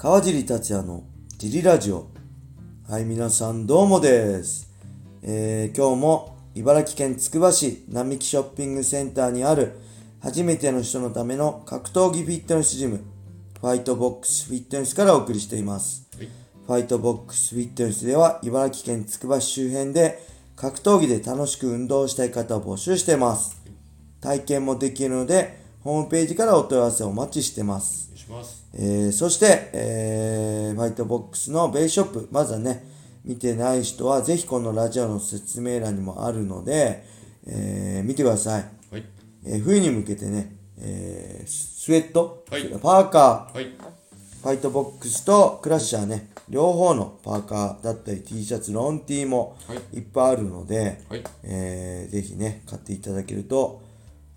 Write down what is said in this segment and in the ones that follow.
川尻達也のジリラジオ。はい、皆さんどうもです。えー今日も茨城県つくば市並木ショッピングセンターにある初めての人のための格闘技フィットネスジム、ファイトボックスフィットネスからお送りしています。ファイトボックスフィットネスでは茨城県つくば市周辺で格闘技で楽しく運動したい方を募集しています。体験もできるので、ホームページからお問い合わせをお待ちしてます。お願いします。えーそして、えーファイトボックスのベイショップ、まずはね、見てない人はぜひこのラジオの説明欄にもあるので、えー見てください。はい。えー冬に向けてね、えースウェット、はいパーカー、はい。ファイトボックスとクラッシャーね、両方のパーカーだったり T シャツ、ロン T もはいいっぱいあるので、はい。えーぜひね、買っていただけると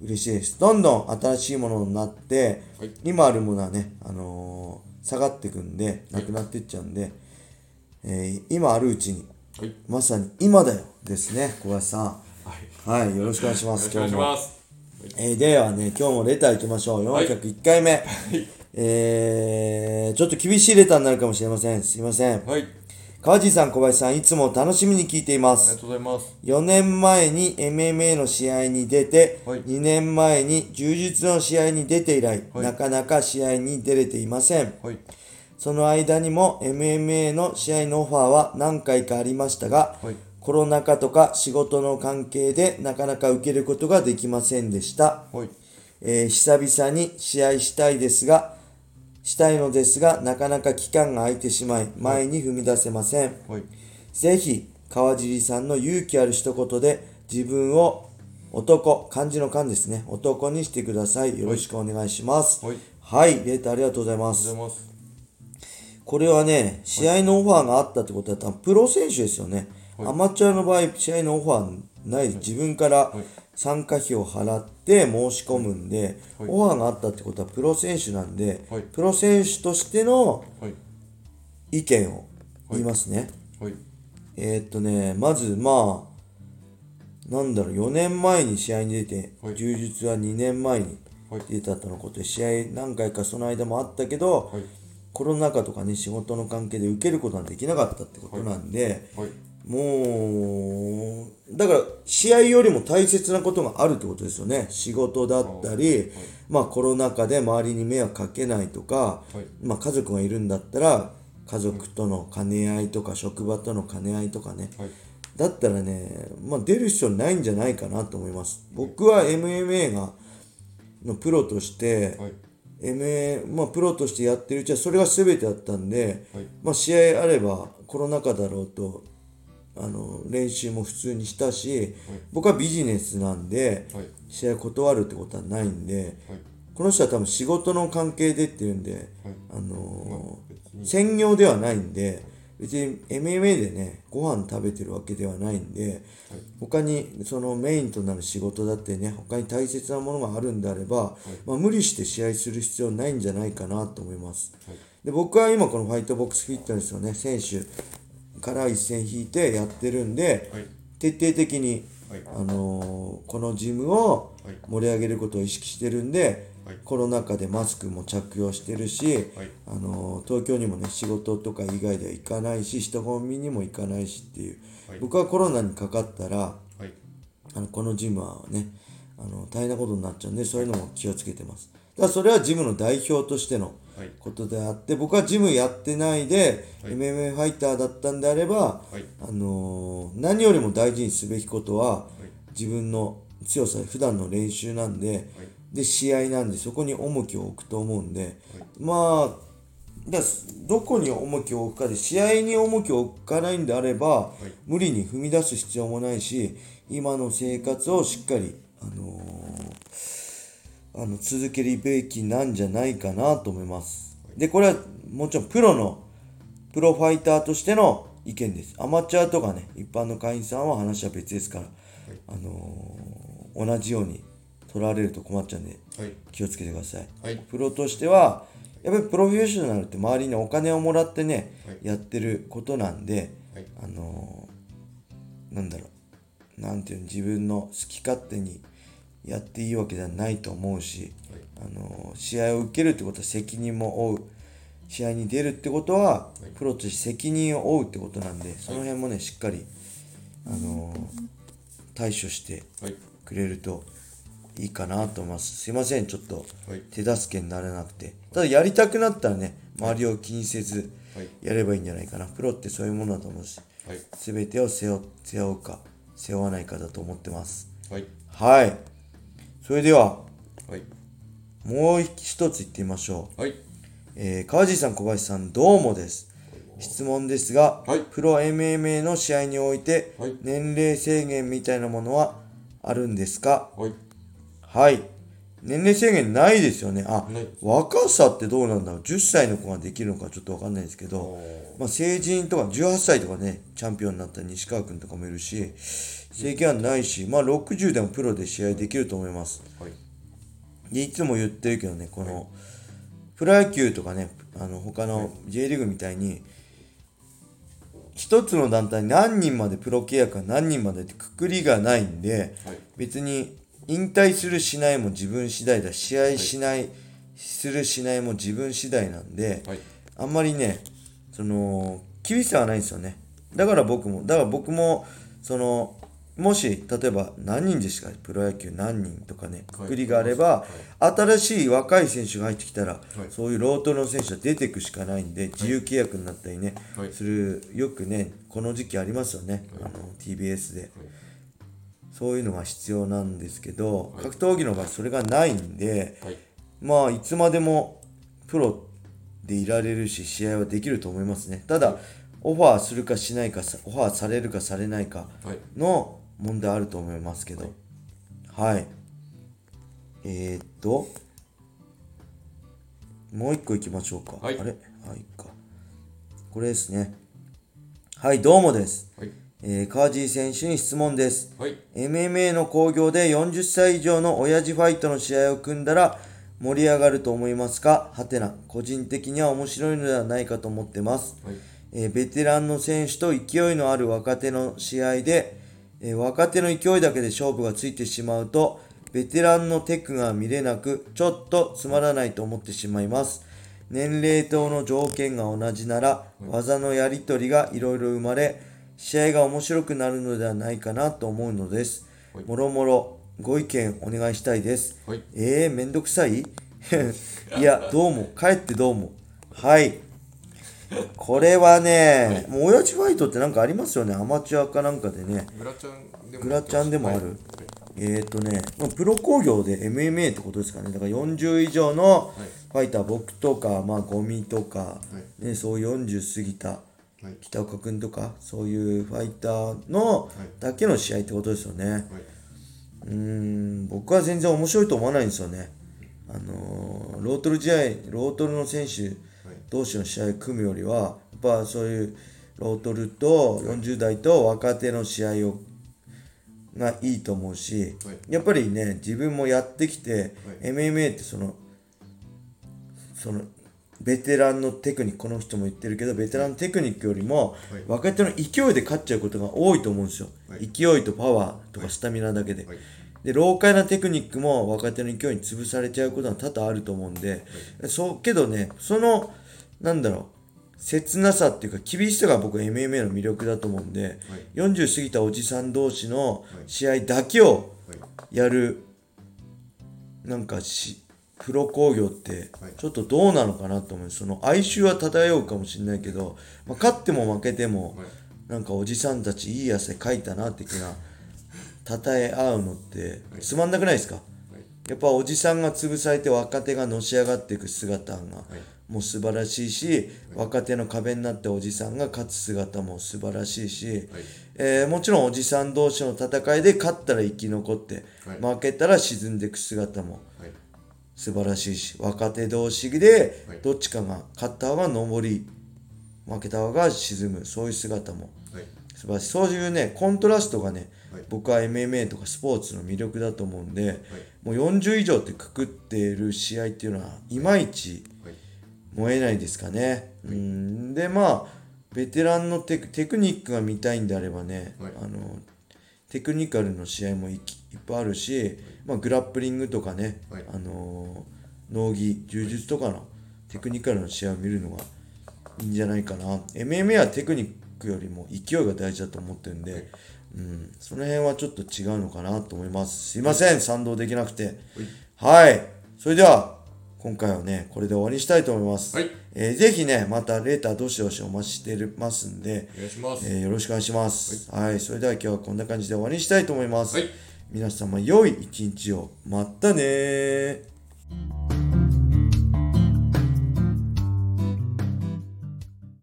嬉しいです。どんどん新しいものになって、はい今あるものはね、あのー下がっていくんで、なくなっていっちゃうんで、えー今あるうちに、はい。まさに今だよですね、小林さん。はい。はい、よろしくお願いします、よろしくお願いし今日も。ます。えーではね、今日もレター行きましょう。はい401回目。はい。えー、ちょっと厳しいレターになるかもしれません。すいません。はい。あり川地さん、小林さん、いつも楽しみに聞いていますが。とうございます。4年前に MMA の試合に出て、はい2年前に柔術の試合に出て以来、はいなかなか試合に出れていません。はい。その間にも MMA の試合のオファーは何回かありましたが、はい。コロナ禍とか仕事の関係でなかなか受けることができませんでした。はい。えー久々に試合したいですが、したいのですが、なかなか期間が空いてしまい、前に踏み出せません。はい。ぜひ、川尻さんの勇気ある一言で自分を男、漢字の漢ですね、男にしてください。よろしくお願いします。はい。はい、レーターありがとうございます。ます。これはね、試合のオファーがあったってことは多分プロ選手ですよね。はいアマチュアの場合、試合のオファーない、自分からはい参加費を払って申し込むんで、はいオファーがあったってことはプロ選手なんで、はいプロ選手としてのはい。意見を言いますね。はい。えーっとね、まずまあ、なんだろう、4年前に試合に出て、はい柔術は2年前にはい出たとのことで、試合何回かその間もあったけど、はい。コロナ禍とかね、仕事の関係で受けることができなかったってことなんで、はい。もう、だから試合よりも大切なことがあるってことですよね。仕事だったり、まあコロナ禍で周りに迷惑かけないとか、はい。まあ家族がいるんだったら、家族との兼ね合いとか、職場との兼ね合いとかね、はい。だったらね、まあ、出る必要ないんじゃないかなと思います。僕は MMA がのプロとして、はい。MA まあ、プロとしてやってるうちはそれが全てだったんで、はい。まあ、試合あればコロナ禍だろうとあの練習も普通にしたし、僕はビジネスなんではい。試合断るってことはないんではい。この人は多分仕事の関係でっていうんで、はい。あの。専業ではないんで別に MMA でねご飯食べてるわけではないんで他にそのメインとなる仕事だってね他に大切なものがあるんであれば、まあ、無理して試合する必要ないんじゃないかなと思いますはい。で僕は今このファイトボックスフィットネスをね選手から一線引いてやってるんではい。徹底的に、はい。あのーこのジムをはい。盛り上げることを意識してるんで、はいコロナ禍でマスクも着用してるし、はい。あの東京にもね仕事とか以外では行かないし人混みにも行かないしっていう、はい僕はコロナにかかったらはい。あのこのジムはねあの大変なことになっちゃうんでそういうのも気をつけてますだからそれはジムの代表としてのはい。ことであって僕はジムやってないで、はい MMA ファイターだったんであれば、はい。あの何よりも大事にすべきことははい。自分の強さ普段の練習なんで、はい。で試合なんでそこに重きを置くと思うんで、まあだどこに重きを置くかで試合に重きを置かないんであれば、い無理に踏み出す必要もないし今の生活をしっかり、あのーあの続けるべきなんじゃないかなと思います。でこれはもちろんプロのプロファイターとしての意見です。アマチュアとかね一般の会員さんは話は別ですから、あのー同じように取られると困っちゃうんではい。気をつけてください。はい。プロとしてはやっぱりプロフェッショナルって周りにお金をもらってね、はいやってることなんで、はい。あのーなんだろうなんていうの自分の好き勝手にやっていいわけではないと思うし、あの試合を受けるってことは責任も負う。試合に出るってことは、はい。プロとして責任を負うってことなんでその辺もねしっかり、あのー対処してはい。くれるといいかなと思います。すいませんちょっとはい。手助けにならなくて。ただやりたくなったらね周りを気にせずはい。やればいいんじゃないかな。プロってそういうものだと思うしはい。全てを背負背負うか背負わないかだと思ってます。はい。はいそれでははい。もう一つ言ってみましょう。はい。えー川地さん、小林さん、どうもです。質問ですが、はい。プロ MMA の試合において、はい。年齢制限みたいなものはあるんですか？はい。はい。年齢制限ないですよね。あ若さってどうなんだろう ?10 歳の子ができるのかちょっとわかんないですけど、まあ、成人とか18歳とかね、チャンピオンになった西川君とかもいるし、制限はないし、まあ60でもプロで試合できると思います。はいでいつも言ってるけどねこのプロ野球とかねあの他の J リーグみたいに一つの団体に何人までプロ契約が何人までってくくりがないんではい別に引退するしないも自分次第だ試合しない、するしないも自分次第なんではい。あんまりねその厳しさはないんですよね。だから僕もだから僕もそのもし例えば何人ですか？プロ野球何人とかねくくりがあれば、新しい若い選手が入ってきたら、そういうロートの選手は出ていくしかないんで自由契約になったりね、はい。するよくねこの時期ありますよね、あの TBS で、そういうのが必要なんですけど、はい。格闘技の場合それがないんで、はい。まあいつまでもプロでいられるし試合はできると思いますね。ただオファーするかしないかさオファーされるかされないかはい。の問題あると思いますけど。はい、えー、っともう一個いきましょうか、はい。あれ？はいか。これですね。はいどうもです、はいえー、川地選手に質問ですはい MMA の興行で40歳以上の親父ファイトの試合を組んだら盛り上がると思いますか？はてな。個人的には面白いのではないかと思ってます。はいえーベテランの選手と勢いのある若手の試合で、えー若手の勢いだけで勝負がついてしまうと、ベテランのテクが見れなく、ちょっとつまらないと思ってしまいます。年齢等の条件が同じなら、技のやり取りがいろいろ生まれ、試合が面白くなるのではないかなと思うのです。はいもろもろご意見お願いしたいです。はいえー、めんどくさい？いや、どうも、帰ってどうも。はい。これはね、もう親父ファイトってなんかありますよね、アマチュアかなんかでね。グラちゃんでもグラちゃんでもあるはいえーとね、まあプロ工業で MMA ってことですかね。だから40以上のファイター、僕とか、まあ、ゴミとか、ね、そういう40過ぎたはい北岡君とか、そういうファイターのだけの試合ってことですよね。はい。うーん、僕は全然面白いと思わないんですよね。あのーロートル試合、ロートルの選手同士の試合組むよりは、やっぱそういうロートルと40代と若手の試合をがいいと思うし、はい。やっぱりね、自分もやってきて、はい。MMA ってその、その、ベテランのテクニック、この人も言ってるけど、ベテランのテクニックよりも、はい。若手の勢いで勝っちゃうことが多いと思うんですよ。はい。勢いとパワーとかスタミナだけで。はい。で、老快なテクニックも若手の勢いに潰されちゃうことは多々あると思うんで、そう、けどね、その、なんだろう、切なさっていうか厳しさが僕は MMA の魅力だと思うんで、40過ぎたおじさん同士の試合だけをはい。やる、なんかし、プロ工業ってはい。ちょっとどうなのかなと思う。その哀愁は漂うかもしれないけど、まあ、勝っても負けても、はい。なんかおじさんたちいい汗かいたな的な、称え合うのってつまんなくないですか？やっぱおじさんが潰されて若手がのし上がっていく姿がもう素晴らしいし、若手の壁になっておじさんが勝つ姿も素晴らしいし、えーもちろんおじさん同士の戦いで勝ったら生き残って、はい。負けたら沈んでいく姿もはい素晴らしいし若手同士ではい。どっちかが勝った方が上り負けた方が沈む。そういう姿もはい。素晴らしい。そういうねコントラストがね、はい。僕は MMA とかスポーツの魅力だと思うんで、もう40以上ってくくってる試合っていうのはいまいちはい。燃えないですかね、うん。でまあベテランのテクテクニックが見たいんであればね、はい。あのテクニカルの試合もいきいっぱいあるし、まあ、グラップリングとかね、はい。あのー農技柔術とかのテクニカルの試合を見るのがいいんじゃないかな。MMA はテクニックよりも勢いが大事だと思ってるんで、うん、その辺はちょっと違うのかなと思います。すいません賛同できなくて。はい。それでは今回はねこれで終わりにしたいと思います、はい。えーぜひねまたレーターどしどしお待ちしてますんで、お願いします、えーよろしくお願いします。はい、それでは今日はこんな感じで終わりにしたいと思います。はい皆様良い一日を。またねー。